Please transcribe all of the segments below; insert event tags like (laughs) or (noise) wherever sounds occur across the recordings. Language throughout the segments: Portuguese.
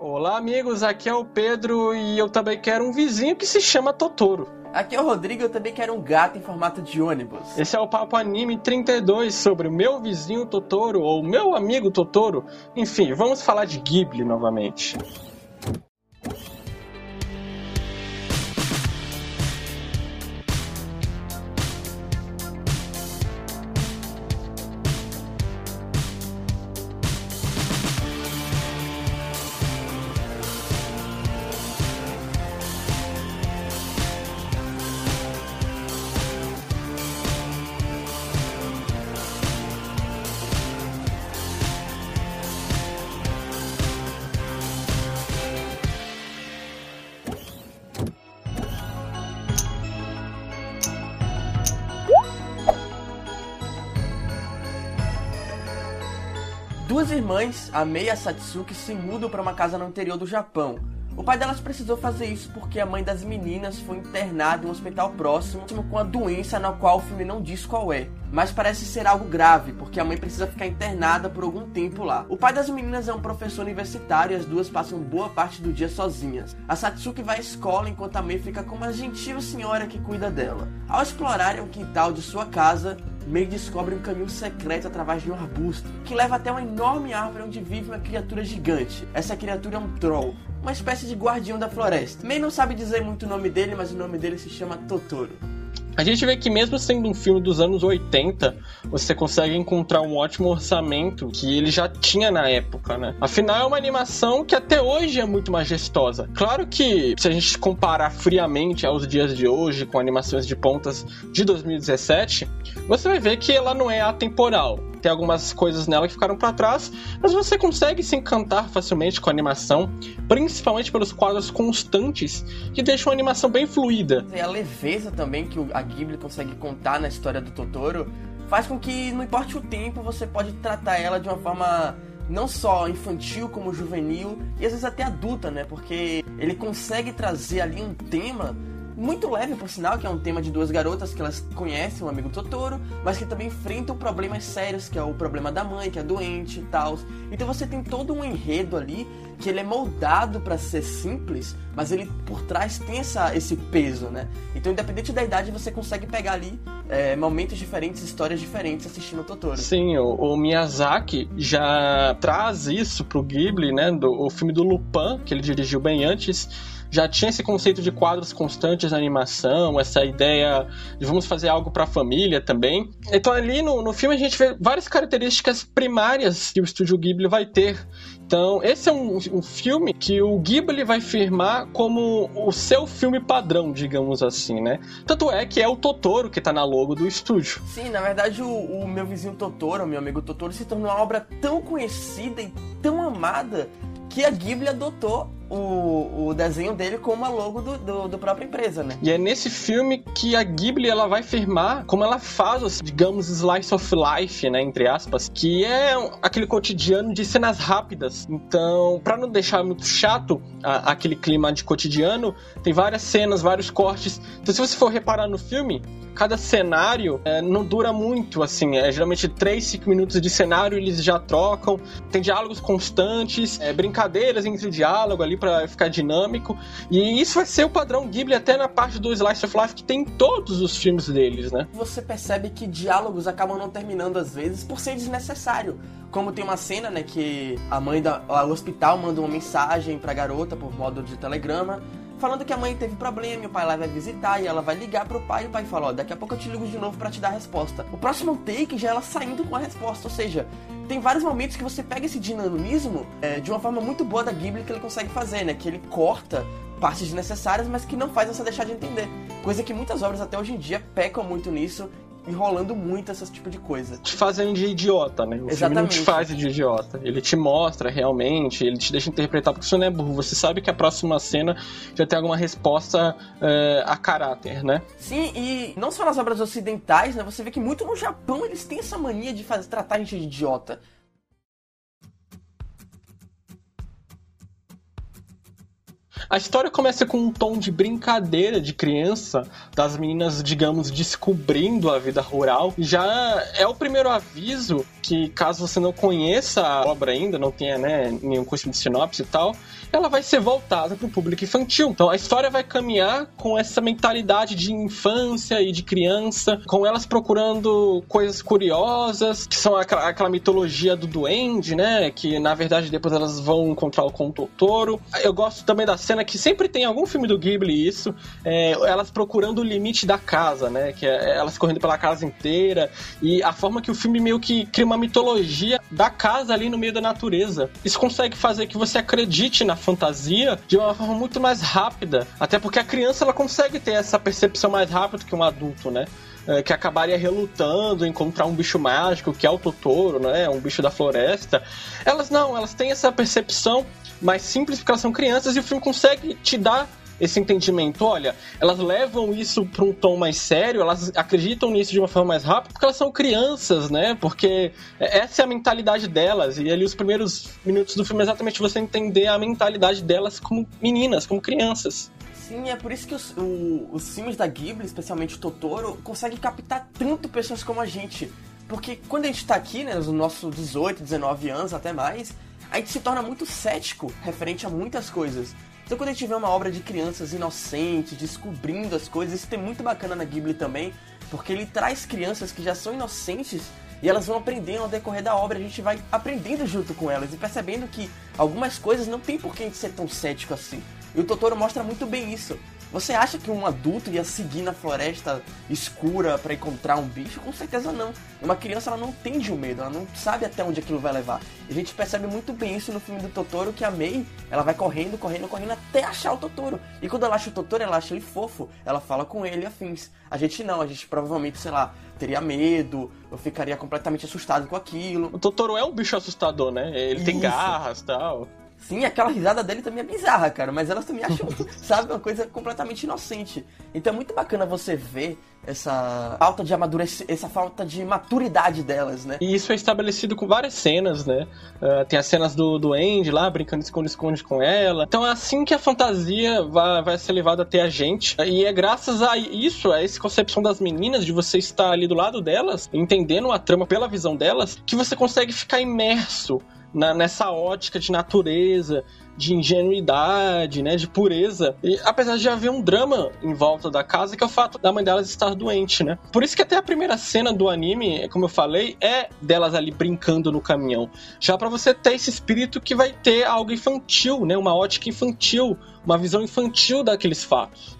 Olá, amigos. Aqui é o Pedro e eu também quero um vizinho que se chama Totoro. Aqui é o Rodrigo, eu também quero um gato em formato de ônibus. Esse é o Papo Anime 32 sobre o meu vizinho Totoro ou meu amigo Totoro. Enfim, vamos falar de Ghibli novamente. Duas irmãs, a Mei e a Satsuki, se mudam para uma casa no interior do Japão. O pai delas precisou fazer isso porque a mãe das meninas foi internada em um hospital próximo com a doença na qual o filme não diz qual é. Mas parece ser algo grave, porque a mãe precisa ficar internada por algum tempo lá. O pai das meninas é um professor universitário e as duas passam boa parte do dia sozinhas. A Satsuki vai à escola enquanto a Mei fica com uma gentil senhora que cuida dela. Ao explorarem o quintal de sua casa, May descobre um caminho secreto através de um arbusto, que leva até uma enorme árvore onde vive uma criatura gigante. Essa criatura é um troll, uma espécie de guardião da floresta. May não sabe dizer muito o nome dele, mas o nome dele se chama Totoro. A gente vê que mesmo sendo um filme dos anos 80, você consegue encontrar um ótimo orçamento que ele já tinha na época, né? Afinal, é uma animação que até hoje é muito majestosa. Claro que se a gente comparar friamente aos dias de hoje com animações de pontas de 2017, você vai ver que ela não é atemporal tem algumas coisas nela que ficaram para trás, mas você consegue se encantar facilmente com a animação, principalmente pelos quadros constantes que deixam a animação bem fluida. E a leveza também que a Ghibli consegue contar na história do Totoro faz com que, não importe o tempo, você pode tratar ela de uma forma não só infantil como juvenil e às vezes até adulta, né? Porque ele consegue trazer ali um tema muito leve, por sinal, que é um tema de duas garotas que elas conhecem o amigo Totoro, mas que também enfrentam problemas sérios, que é o problema da mãe, que é doente e tal. Então você tem todo um enredo ali que ele é moldado para ser simples, mas ele por trás tem essa, esse peso, né? Então, independente da idade, você consegue pegar ali é, momentos diferentes, histórias diferentes assistindo o Totoro. Sim, o, o, Miyazaki já traz isso pro Ghibli, né? Do, o filme do Lupin, que ele dirigiu bem antes já tinha esse conceito de quadros constantes na animação, essa ideia de vamos fazer algo para a família também. Então ali no, no filme a gente vê várias características primárias que o estúdio Ghibli vai ter. Então, esse é um, um, filme que o Ghibli vai firmar como o seu filme padrão, digamos assim, né? Tanto é que é o Totoro que tá na logo do estúdio. Sim, na verdade, o, o meu vizinho Totoro, meu amigo Totoro, se tornou uma obra tão conhecida e tão amada que a Ghibli adotou o, o desenho dele como a logo do, do, do própria empresa, né? E é nesse filme que a Ghibli ela vai firmar como ela faz, digamos, slice of life, né, entre aspas, que é aquele cotidiano de cenas rápidas. Então, para não deixar muito chato a, aquele clima de cotidiano, tem várias cenas, vários cortes. Então, se você for reparar no filme, cada cenário é, não dura muito, assim, é geralmente 3, 5 minutos de cenário eles já trocam, tem diálogos constantes, é, brincadeiras entre o diálogo ali para ficar dinâmico. E isso vai ser o padrão Ghibli até na parte do Slice of Life que tem em todos os filmes deles, né? Você percebe que diálogos acabam não terminando às vezes por ser desnecessário. Como tem uma cena, né, que a mãe do hospital manda uma mensagem pra garota por modo de telegrama falando que a mãe teve problema, e o pai lá vai visitar e ela vai ligar pro pai e o pai fala, ó, daqui a pouco eu te ligo de novo para te dar a resposta. O próximo take já é ela saindo com a resposta, ou seja, tem vários momentos que você pega esse dinamismo é, de uma forma muito boa da Ghibli que ele consegue fazer, né? Que ele corta partes desnecessárias, mas que não faz você deixar de entender. Coisa que muitas obras até hoje em dia pecam muito nisso enrolando muito esse tipo de coisa. Te fazendo de idiota, né? O Exatamente. filme não te faz de idiota. Ele te mostra realmente, ele te deixa interpretar, porque você não é burro. Você sabe que a próxima cena já tem alguma resposta uh, a caráter, né? Sim, e não só nas obras ocidentais, né? Você vê que muito no Japão eles têm essa mania de fazer, tratar a gente de idiota. A história começa com um tom de brincadeira de criança, das meninas, digamos, descobrindo a vida rural. Já é o primeiro aviso que caso você não conheça a obra ainda, não tenha né, nenhum curso de sinopse e tal, ela vai ser voltada para o público infantil. Então a história vai caminhar com essa mentalidade de infância e de criança, com elas procurando coisas curiosas, que são aquela, aquela mitologia do duende, né? Que na verdade depois elas vão encontrar o Conto. Eu gosto também da cena que sempre tem algum filme do Ghibli isso, é, elas procurando o limite da casa, né? Que é elas correndo pela casa inteira e a forma que o filme meio que cria uma mitologia da casa ali no meio da natureza. Isso consegue fazer que você acredite na fantasia de uma forma muito mais rápida. Até porque a criança ela consegue ter essa percepção mais rápido que um adulto, né? É, que acabaria relutando em encontrar um bicho mágico, que é o Totoro, né? Um bicho da floresta. Elas não, elas têm essa percepção mais simples porque elas são crianças e o filme consegue te dar esse entendimento. Olha, elas levam isso para um tom mais sério, elas acreditam nisso de uma forma mais rápida porque elas são crianças, né? Porque essa é a mentalidade delas. E ali os primeiros minutos do filme é exatamente você entender a mentalidade delas como meninas, como crianças. Sim, é por isso que os, o, os filmes da Ghibli, especialmente o Totoro, conseguem captar tanto pessoas como a gente. Porque quando a gente tá aqui, né, nos nossos 18, 19 anos, até mais, a gente se torna muito cético referente a muitas coisas. Então quando a gente vê uma obra de crianças inocentes, descobrindo as coisas, isso tem muito bacana na Ghibli também, porque ele traz crianças que já são inocentes e elas vão aprendendo ao decorrer da obra, a gente vai aprendendo junto com elas e percebendo que algumas coisas não tem por que a gente ser tão cético assim. E o Totoro mostra muito bem isso. Você acha que um adulto ia seguir na floresta escura para encontrar um bicho? Com certeza não. Uma criança ela não entende o medo, ela não sabe até onde aquilo vai levar. E a gente percebe muito bem isso no filme do Totoro, que a Mei, ela vai correndo, correndo, correndo até achar o Totoro. E quando ela acha o Totoro, ela acha ele fofo, ela fala com ele e afins. A gente não, a gente provavelmente, sei lá, teria medo, eu ficaria completamente assustado com aquilo. O Totoro é um bicho assustador, né? Ele isso. tem garras e tal. Sim, aquela risada dele também é bizarra, cara, mas elas também acham, (laughs) sabe, uma coisa completamente inocente. Então é muito bacana você ver essa falta de amadurecer, essa falta de maturidade delas, né? E isso é estabelecido com várias cenas, né? Uh, tem as cenas do, do Andy lá, brincando esconde-esconde com ela. Então é assim que a fantasia vai, vai ser levada até a gente. E é graças a isso, a essa concepção das meninas, de você estar ali do lado delas, entendendo a trama pela visão delas, que você consegue ficar imerso na, nessa ótica de natureza, de ingenuidade, né, de pureza. E apesar de haver um drama em volta da casa, que é o fato da mãe delas estar doente, né? Por isso que até a primeira cena do anime, como eu falei, é delas ali brincando no caminhão. Já para você ter esse espírito que vai ter algo infantil, né, uma ótica infantil, uma visão infantil daqueles fatos.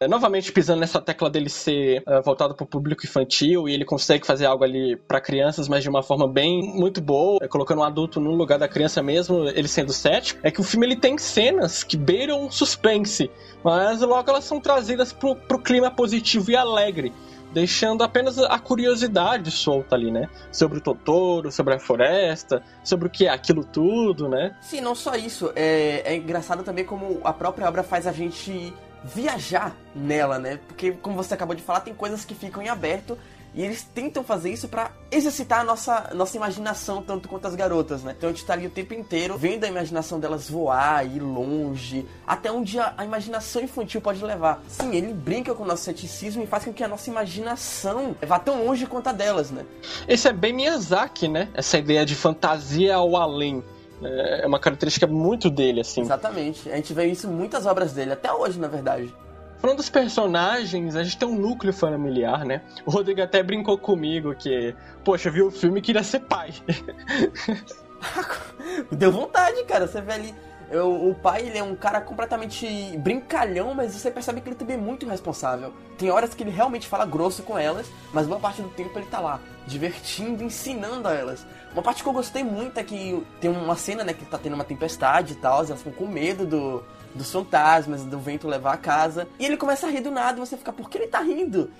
É, novamente pisando nessa tecla dele ser uh, voltado para o público infantil e ele consegue fazer algo ali para crianças, mas de uma forma bem muito boa, é, colocando um adulto no lugar da criança mesmo, ele sendo cético, é que o filme ele tem cenas que beiram suspense, mas logo elas são trazidas pro, pro clima positivo e alegre deixando apenas a curiosidade solta ali, né? Sobre o Totoro, sobre a floresta, sobre o que é aquilo tudo, né? Sim, não só isso. É, é engraçado também como a própria obra faz a gente viajar nela, né? Porque, como você acabou de falar, tem coisas que ficam em aberto e eles tentam fazer isso para exercitar a nossa, nossa imaginação, tanto quanto as garotas, né? Então a gente tá ali o tempo inteiro vendo a imaginação delas voar, ir longe, até onde a, a imaginação infantil pode levar. Sim, ele brinca com o nosso ceticismo e faz com que a nossa imaginação vá tão longe quanto a delas, né? Esse é bem Miyazaki, né? Essa ideia de fantasia ao além. É, é uma característica muito dele, assim. Exatamente. A gente vê isso em muitas obras dele, até hoje, na verdade. Falando dos personagens, a gente tem um núcleo familiar, né? O Rodrigo até brincou comigo que, poxa, viu o filme e queria ser pai. (laughs) (laughs) Deu vontade, cara. Você vê ali. Eu, o pai, ele é um cara completamente brincalhão, mas você percebe que ele também é muito responsável. Tem horas que ele realmente fala grosso com elas, mas boa parte do tempo ele tá lá, divertindo, ensinando a elas. Uma parte que eu gostei muito é que tem uma cena, né, que tá tendo uma tempestade e tal, elas ficam com medo do, dos fantasmas, do vento levar a casa. E ele começa a rir do nada e você fica, por que ele tá rindo?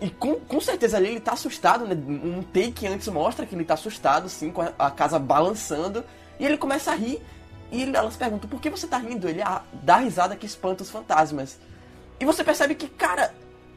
E com, com certeza ali ele tá assustado, né? Um take antes mostra que ele tá assustado, sim, com a, a casa balançando. E ele começa a rir. E elas perguntam, por que você tá rindo? Ele ah, dá risada que espanta os fantasmas. E você percebe que, cara,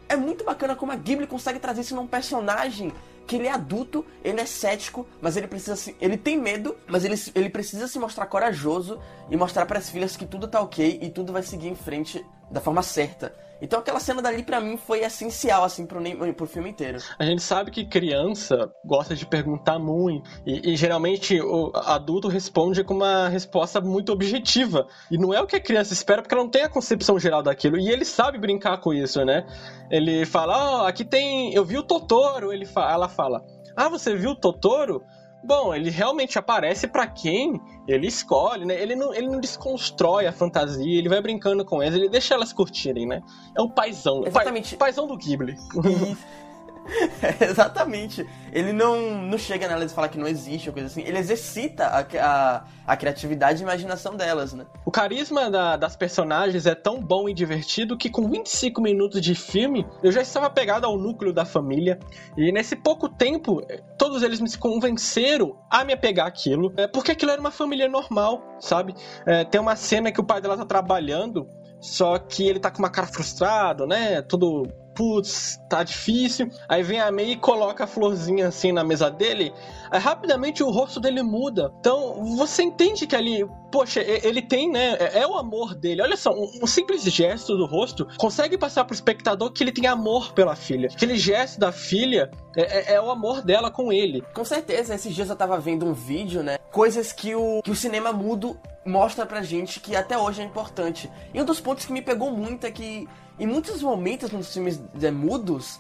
é muito bacana como a Ghibli consegue trazer isso num personagem que ele é adulto, ele é cético, mas ele precisa se, ele tem medo, mas ele, ele precisa se mostrar corajoso e mostrar para as filhas que tudo tá ok e tudo vai seguir em frente da forma certa. Então aquela cena dali para mim foi essencial, assim, pro, pro filme inteiro. A gente sabe que criança gosta de perguntar muito, e, e, geralmente o adulto responde com uma resposta muito objetiva. E não é o que a criança espera, porque ela não tem a concepção geral daquilo. E ele sabe brincar com isso, né? Ele fala, ó, oh, aqui tem. Eu vi o Totoro, ele fa... ela fala. Ah, você viu o Totoro? Bom, ele realmente aparece para quem ele escolhe, né? Ele não, ele não desconstrói a fantasia, ele vai brincando com elas, ele deixa elas curtirem, né? É um paizão. Exatamente. paizão do Ghibli. (laughs) (laughs) exatamente. Ele não, não chega nelas e fala que não existe ou coisa assim. Ele exercita a, a, a criatividade e imaginação delas, né? O carisma da, das personagens é tão bom e divertido que com 25 minutos de filme eu já estava pegado ao núcleo da família. E nesse pouco tempo, todos eles me convenceram a me apegar aquilo. É, porque aquilo era uma família normal, sabe? É, tem uma cena que o pai dela tá trabalhando. Só que ele tá com uma cara frustrado, né? Todo putz, tá difícil. Aí vem a May e coloca a florzinha assim na mesa dele. Aí rapidamente o rosto dele muda. Então você entende que ali, poxa, ele tem, né? É, é o amor dele. Olha só, um, simples gesto do rosto consegue passar pro espectador que ele tem amor pela filha. Aquele gesto da filha é, é, é o amor dela com ele. Com certeza, esses dias eu tava vendo um vídeo, né? Coisas que o, que o cinema mudo mostra pra gente que até hoje é importante. E um dos pontos que me pegou muito é que em muitos momentos nos filmes é, mudos,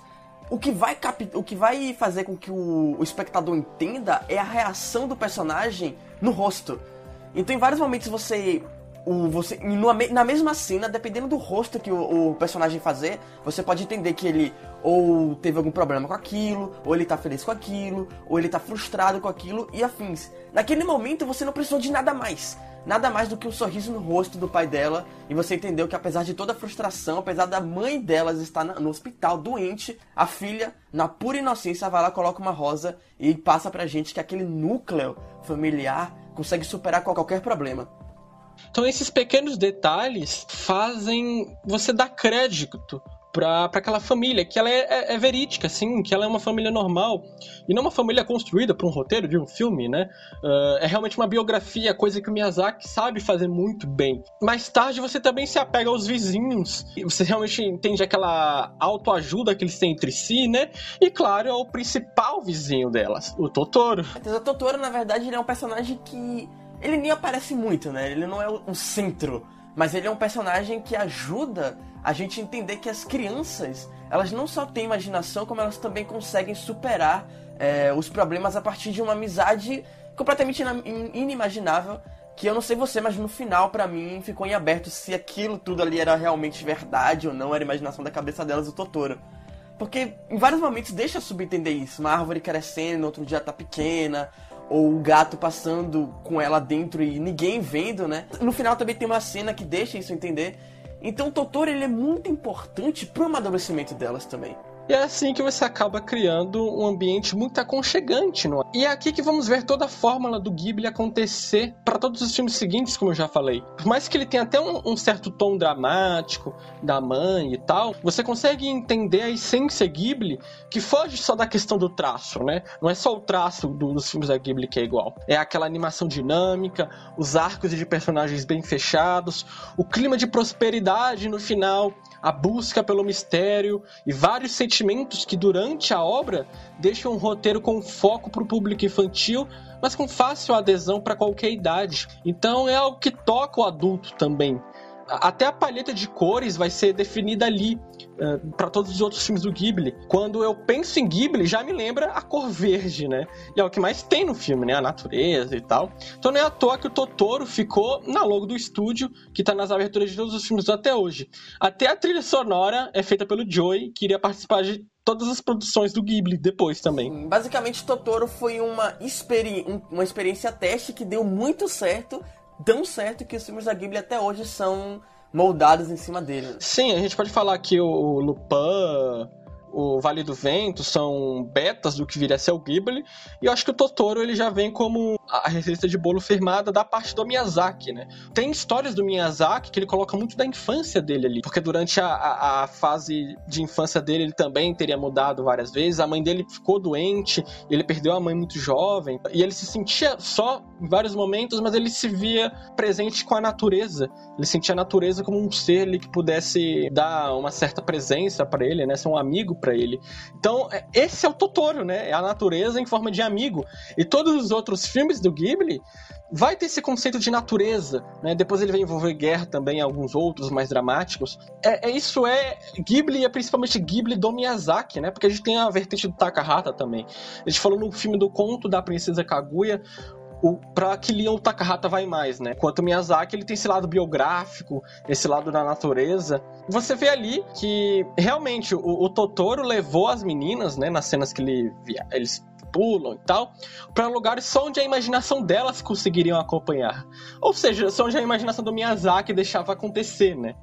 o que vai o que vai fazer com que o... o espectador entenda é a reação do personagem no rosto. Então em vários momentos você o, você na mesma cena, dependendo do rosto que o, o, personagem fazer, você pode entender que ele ou teve algum problema com aquilo, ou ele tá feliz com aquilo, ou ele tá frustrado com aquilo e afins. Naquele momento você não precisou de nada mais nada mais do que um sorriso no rosto do pai dela e você entendeu que apesar de toda a frustração, apesar da mãe delas estar no hospital doente, a filha, na pura inocência, vai lá, coloca uma rosa e passa pra gente que aquele núcleo familiar consegue superar qualquer problema. Então esses pequenos detalhes fazem você dar crédito para aquela família, que ela é, é, é, verídica, assim, que ela é uma família normal e não uma família construída para um roteiro de um filme, né? Uh, é realmente uma biografia, coisa que o Miyazaki sabe fazer muito bem. Mais tarde você também se apega aos vizinhos você realmente entende aquela autoajuda que eles têm entre si, né? E claro, é o principal vizinho delas, o Totoro. O Totoro, na verdade, ele é um personagem que ele nem aparece muito, né? Ele não é o centro mas ele é um personagem que ajuda a gente entender que as crianças, elas não só têm imaginação, como elas também conseguem superar é, os problemas a partir de uma amizade completamente inimaginável. Que eu não sei você, mas no final, para mim, ficou em aberto se aquilo tudo ali era realmente verdade ou não, era imaginação da cabeça delas, o Totoro. Porque em vários momentos deixa subentender isso. Uma árvore crescendo, outro dia tá pequena, ou o gato passando com ela dentro e ninguém vendo, né? No final também tem uma cena que deixa isso entender. Então o Totoro ele é muito importante pro amadurecimento delas também. E é assim que você acaba criando um ambiente muito aconchegante. Não é? E é aqui que vamos ver toda a fórmula do Ghibli acontecer para todos os filmes seguintes, como eu já falei. Por mais que ele tenha até um, um, certo tom dramático da mãe e tal, você consegue entender a essência Ghibli que foge só da questão do traço, né? Não é só o traço do, dos filmes da Ghibli que é igual. É aquela animação dinâmica, os arcos de personagens bem fechados, o clima de prosperidade no final, a busca pelo mistério e vários sentimentos que durante a obra deixam um roteiro com foco para o público infantil, mas com fácil adesão para qualquer idade. Então é algo que toca o adulto também até a paleta de cores vai ser definida ali uh, é, para todos os outros filmes do Ghibli. Quando eu penso em Ghibli, já me lembra a cor verde, né? E é o que mais tem no filme, né? A natureza e tal. Então não é à toa que o Totoro ficou na logo do estúdio, que tá nas aberturas de todos os filmes até hoje. Até a trilha sonora é feita pelo Joey, que iria participar de todas as produções do Ghibli depois também. Basicamente, Totoro foi uma, experi uma experiência teste que deu muito certo tão certo que os filmes da Ghibli até hoje são moldados em cima dele. Sim, a gente pode falar que o Lupin o Vale do Vento são betas do que viria a ser o Ghibli, e eu acho que o Totoro ele já vem como a receita de bolo firmada da parte do Miyazaki, né? Tem histórias do Miyazaki que ele coloca muito da infância dele ali, porque durante a, a, a fase de infância dele ele também teria mudado várias vezes, a mãe dele ficou doente, ele perdeu a mãe muito jovem, e ele se sentia só em vários momentos, mas ele se via presente com a natureza, ele sentia a natureza como um ser ali que pudesse dar uma certa presença para ele, né? Ser um amigo para ele. Então, é, esse é o Totoro, né? É a natureza em forma de amigo. E todos os outros filmes do Ghibli vai ter esse conceito de natureza, né? Depois ele vai envolver guerra também, alguns outros mais dramáticos. É, é, isso é Ghibli, é principalmente Ghibli do Miyazaki, né? Porque a gente tem a vertente do Takahata também. A gente falou no filme do conto da princesa Kaguya, o, pra que Leon Takahata vai mais, né? Enquanto Miyazaki, ele tem esse lado biográfico, esse lado da natureza. Você vê ali que, realmente, o, o Totoro levou as meninas, né? Nas cenas que ele, eles pulam e tal, para lugares só onde a imaginação delas conseguiriam acompanhar. Ou seja, só onde a imaginação do Miyazaki deixava acontecer, né?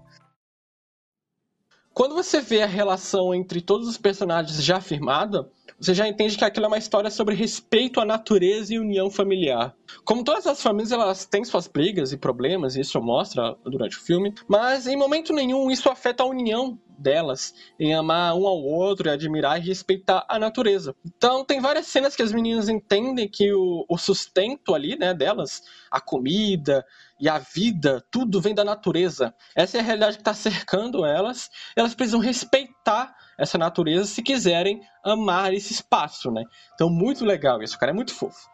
Quando você vê a relação entre todos os personagens já firmada, você já entende que aquilo é uma história sobre respeito à natureza e união familiar. Como todas as famílias, elas têm suas brigas e problemas, e isso mostra durante o filme, mas em momento nenhum isso afeta a união delas em amar um ao outro, admirar e respeitar a natureza. Então tem várias cenas que as meninas entendem que o, o sustento ali, né, delas, a comida e a vida, tudo vem da natureza. Essa é a realidade que está cercando elas. Elas precisam respeitar essa natureza se quiserem amar esse espaço, né? Então, muito legal isso, cara, é muito fofo.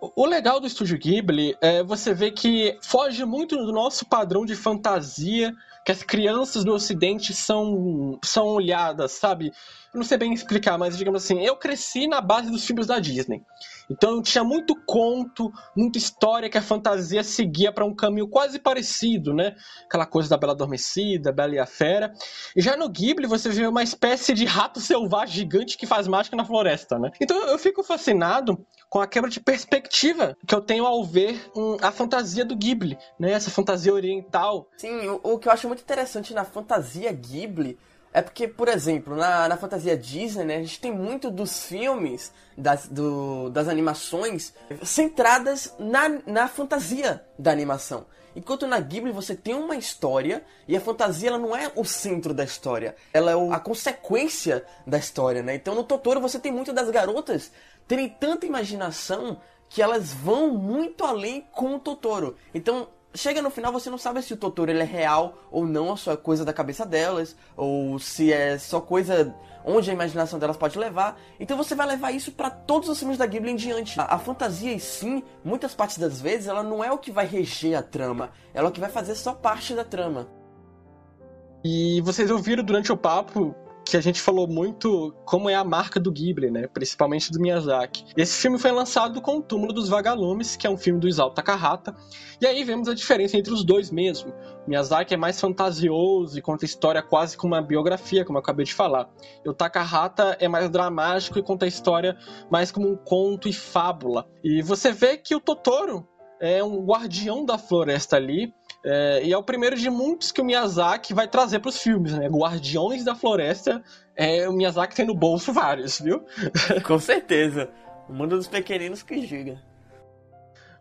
O legal do Estúdio Ghibli é você ver que foge muito do nosso padrão de fantasia que as crianças do Ocidente são, são olhadas, sabe? Eu não sei bem explicar, mas digamos assim, eu cresci na base dos filmes da Disney. Então tinha muito conto, muita história que a fantasia seguia para um caminho quase parecido, né? Aquela coisa da Bela Adormecida, Bela e a Fera. E já no Ghibli você vê uma espécie de rato selvagem gigante que faz mágica na floresta, né? Então eu fico fascinado com a quebra de perspectiva que eu tenho ao ver um, a fantasia do Ghibli, né? Essa fantasia oriental. Sim, o, o que eu acho muito interessante na fantasia Ghibli é porque, por exemplo, na, na fantasia Disney, né, a gente tem muito dos filmes, das, do, das animações, centradas na, na fantasia da animação. Enquanto na Ghibli você tem uma história e a fantasia ela não é o centro da história, ela é a consequência da história, né? Então no Totoro você tem muito das garotas terem tanta imaginação que elas vão muito além com o Totoro. Então chega no final você não sabe se o Totoro ele é real ou não, ou só é coisa da cabeça delas, ou se é só coisa onde a imaginação delas pode levar. Então você vai levar isso para todos os filmes da Ghibli em diante. A, a, fantasia em si, muitas partes das vezes, ela não é o que vai reger a trama, ela é o que vai fazer só parte da trama. E vocês ouviram durante o papo que a gente falou muito como é a marca do Ghibli, né? Principalmente do Miyazaki. Esse filme foi lançado com o Túmulo dos Vagalumes, que é um filme do Isao Takahata. E aí vemos a diferença entre os dois mesmo. O Miyazaki é mais fantasioso e conta a história quase como uma biografia, como eu acabei de falar. E o Takahata é mais dramático e conta a história mais como um conto e fábula. E você vê que o Totoro é um guardião da floresta ali, é, e é o primeiro de muitos que o Miyazaki vai trazer para os filmes, né? Guardiões da Floresta, é, o Miyazaki tem no bolso vários, viu? (laughs) Com certeza. O mundo dos pequeninos que diga.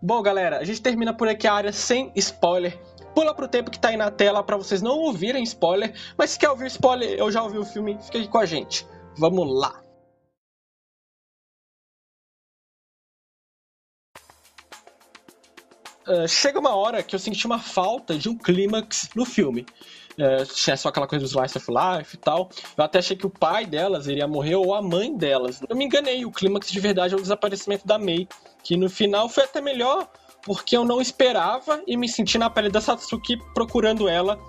Bom, galera, a gente termina por aqui a área sem spoiler. Pula pro tempo que tá aí na tela para vocês não ouvirem spoiler, mas se quer ouvir spoiler, eu já ouvi o filme, fica aqui com a gente. Vamos lá. Uh, chega uma hora que eu senti uma falta de um clímax no filme. Uh, tinha só aquela coisa do slice of life e tal. Eu até achei que o pai delas iria morrer ou a mãe delas. Eu me enganei, o clímax de verdade é o desaparecimento da Mei, que no final foi até melhor porque eu não esperava e me senti na pele da Satsuki procurando ela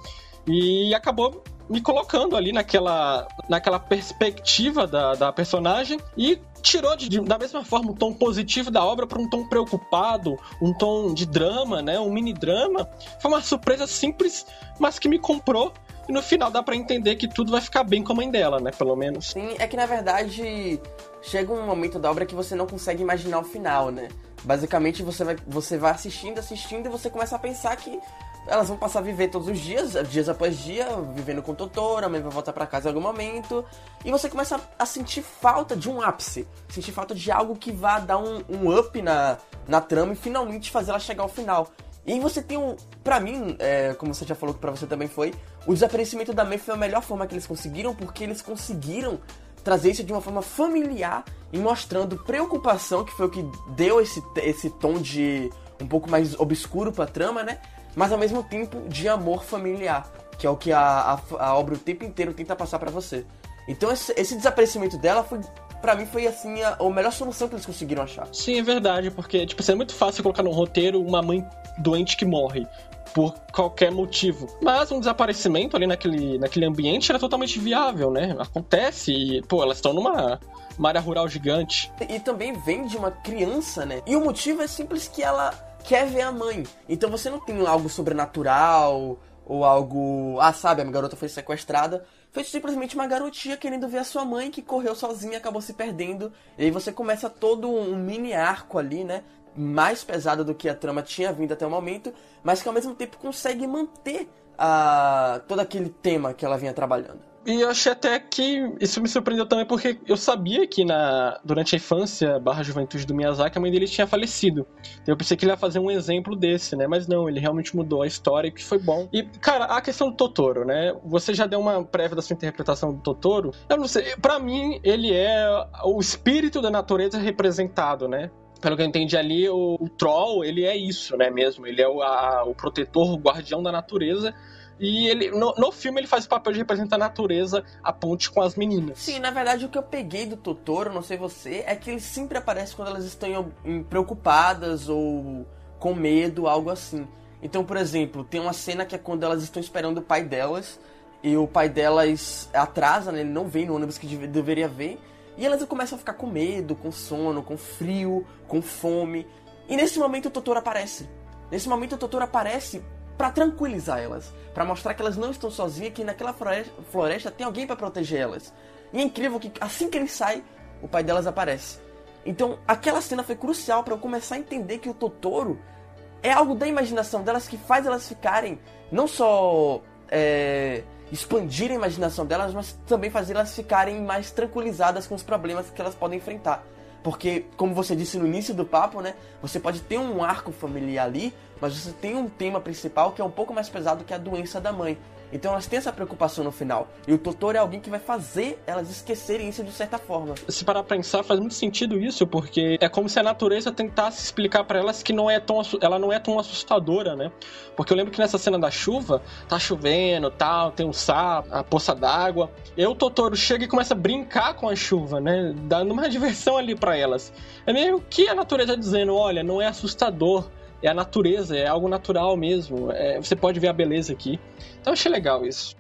e acabou me colocando ali naquela, naquela perspectiva da, da personagem e tirou de, de, da mesma forma o tom positivo da obra para um tom preocupado, um tom de drama, né, um mini drama. Foi uma surpresa simples, mas que me comprou. E no final dá para entender que tudo vai ficar bem com a mãe dela, né, pelo menos. Sim, é que na verdade chega um momento da obra que você não consegue imaginar o final, né? Basicamente você vai, você vai assistindo, assistindo e você começa a pensar que elas vão passar a viver todos os dias, dias após dia, vivendo com o Totoro, a mãe vai voltar para casa em algum momento, e você começa a sentir falta de um ápice, sentir falta de algo que vá dar um, um up na, na trama e finalmente fazer ela chegar ao final. E você tem um. Pra mim, é, como você já falou que pra você também foi, o desaparecimento da May foi a melhor forma que eles conseguiram, porque eles conseguiram trazer isso de uma forma familiar e mostrando preocupação, que foi o que deu esse, esse tom de um pouco mais obscuro pra trama, né? Mas ao mesmo tempo de amor familiar, que é o que a, a, a obra o tempo inteiro tenta passar para você. Então esse, esse, desaparecimento dela foi. Pra mim foi assim a, a melhor solução que eles conseguiram achar. Sim, é verdade, porque tipo, assim, é muito fácil colocar no roteiro uma mãe doente que morre por qualquer motivo. Mas um desaparecimento ali naquele, naquele ambiente era totalmente viável, né? Acontece e, pô, elas estão numa uma área rural gigante. E também vem de uma criança, né? E o motivo é simples que ela quer ver a mãe. Então você não tem algo sobrenatural ou algo. Ah, sabe, a minha garota foi sequestrada. Foi simplesmente uma garotinha querendo ver a sua mãe que correu sozinha, acabou se perdendo. E aí você começa todo um mini arco ali, né? Mais pesado do que a trama tinha vindo até o momento, mas que ao mesmo tempo consegue manter a... todo aquele tema que ela vinha trabalhando. E eu achei até que isso me surpreendeu também porque eu sabia que na, durante a infância barra juventude do Miyazaki a mãe dele tinha falecido. Eu pensei que ele ia fazer um exemplo desse, né? Mas não, ele realmente mudou a história, que foi bom. E, cara, a questão do Totoro, né? Você já deu uma prévia da sua interpretação do Totoro. Eu não sei, para mim ele é o espírito da natureza representado, né? pelo que eu entendi ali, o, o, Troll, ele é isso, né, mesmo? Ele é o, a, o protetor, o guardião da natureza, e ele no, no filme ele faz o papel de representar a natureza, a ponte com as meninas. Sim, na verdade o que eu peguei do Totoro, não sei você, é que ele sempre aparece quando elas estão preocupadas ou com medo, algo assim. Então, por exemplo, tem uma cena que é quando elas estão esperando o pai delas e o pai delas atrasa, né? Ele não vem no ônibus que deveria ver. E elas começam a ficar com medo, com sono, com frio, com fome. E nesse momento o Totoro aparece. Nesse momento o Totoro aparece para tranquilizar elas, para mostrar que elas não estão sozinhas, que naquela floresta, tem alguém para proteger elas. E é incrível que assim que ele sai, o pai delas aparece. Então, aquela cena foi crucial para eu começar a entender que o Totoro é algo da imaginação delas que faz elas ficarem não só é, expandir a imaginação delas, mas também fazer elas ficarem mais tranquilizadas com os problemas que elas podem enfrentar. Porque, como você disse no início do papo, né? Você pode ter um arco familiar ali, mas você tem um tema principal que é um pouco mais pesado que a doença da mãe. Então elas têm essa preocupação no final. E o Totoro é alguém que vai fazer elas esquecerem isso de certa forma. Se parar pra pensar, faz muito sentido isso, porque é como se a natureza tentasse explicar para elas que não é tão, ela não é tão assustadora, né? Porque eu lembro que nessa cena da chuva, tá chovendo, tal, tem um sapo, a poça d'água. E o Totoro chega e começa a brincar com a chuva, né? Dando uma (laughs) diversão ali para elas. É meio que a natureza dizendo, olha, não é assustador é a natureza, é algo natural mesmo. É, você pode ver a beleza aqui. Então achei legal isso.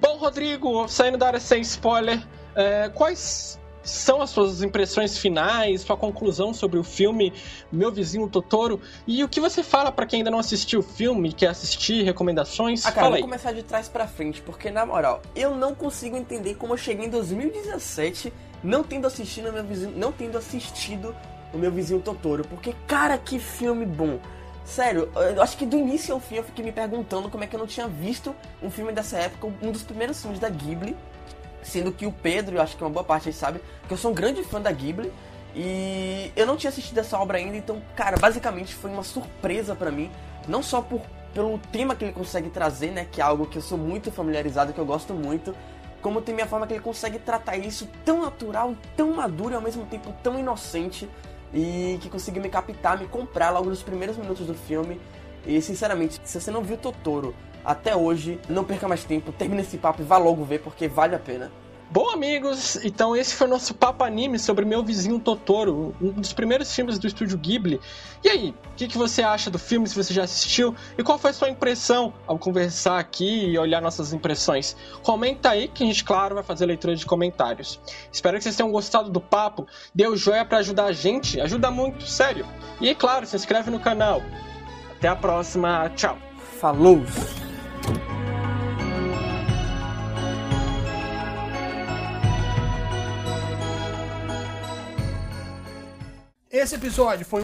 Bom, Rodrigo, saindo da área sem spoiler, é, quais são as suas impressões finais, sua conclusão sobre o filme Meu Vizinho Totoro e o que você fala para quem ainda não assistiu o filme, quer assistir, recomendações? Ah, cara, vou começar de trás para frente, porque na moral, eu não consigo entender como eu cheguei em 2017 não tendo assistido meu vizinho, não tendo assistido o meu vizinho Totoro, porque cara, que filme bom. Sério, eu acho que do início ao fim eu fiquei me perguntando como é que eu não tinha visto um filme dessa época, um dos primeiros filmes da Ghibli, sendo que o Pedro, eu acho que uma boa parte aí sabe, que eu sou um grande fã da Ghibli, e eu não tinha assistido essa obra ainda, então, cara, basicamente foi uma surpresa para mim, não só por pelo tema que ele consegue trazer, né, que é algo que eu sou muito familiarizado, que eu gosto muito, como tem a forma que ele consegue tratar isso tão natural, tão maduro e ao mesmo tempo tão inocente e que conseguiu me captar, me comprar logo nos primeiros minutos do filme. E sinceramente, se você não viu Totoro até hoje, não perca mais tempo, termine esse papo e vá logo ver porque vale a pena. Bom, amigos, então esse foi o nosso papo anime sobre Meu Vizinho Totoro, um dos primeiros filmes do estúdio Ghibli. E aí, o que, que, você acha do filme, se você já assistiu? E qual foi a sua impressão ao conversar aqui e olhar nossas impressões? Comenta aí que a gente, claro, vai fazer leitura de comentários. Espero que vocês tenham gostado do papo. Dê o joia para ajudar a gente, ajuda muito, sério. E, claro, se inscreve no canal. Até a próxima, tchau. Falou! Esse episódio foi